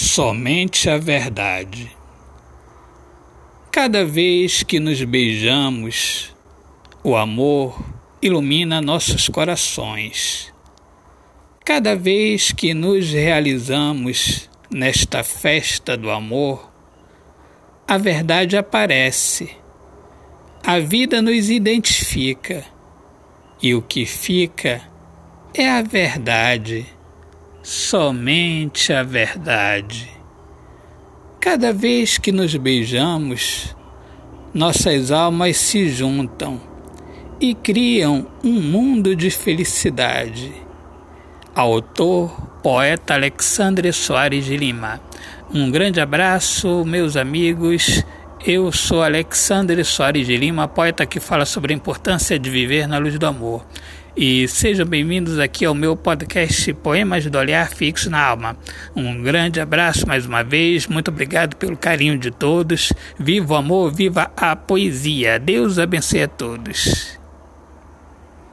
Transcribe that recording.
somente a verdade. Cada vez que nos beijamos, o amor ilumina nossos corações. Cada vez que nos realizamos nesta festa do amor, a verdade aparece. A vida nos identifica e o que fica é a verdade somente a verdade. Cada vez que nos beijamos, nossas almas se juntam e criam um mundo de felicidade. Autor, poeta Alexandre Soares de Lima. Um grande abraço, meus amigos. Eu sou Alexandre Soares de Lima, poeta que fala sobre a importância de viver na luz do amor e sejam bem-vindos aqui ao meu podcast Poemas do Olhar Fixo na Alma. Um grande abraço mais uma vez, muito obrigado pelo carinho de todos. Viva o amor, viva a poesia. Deus abençoe a todos.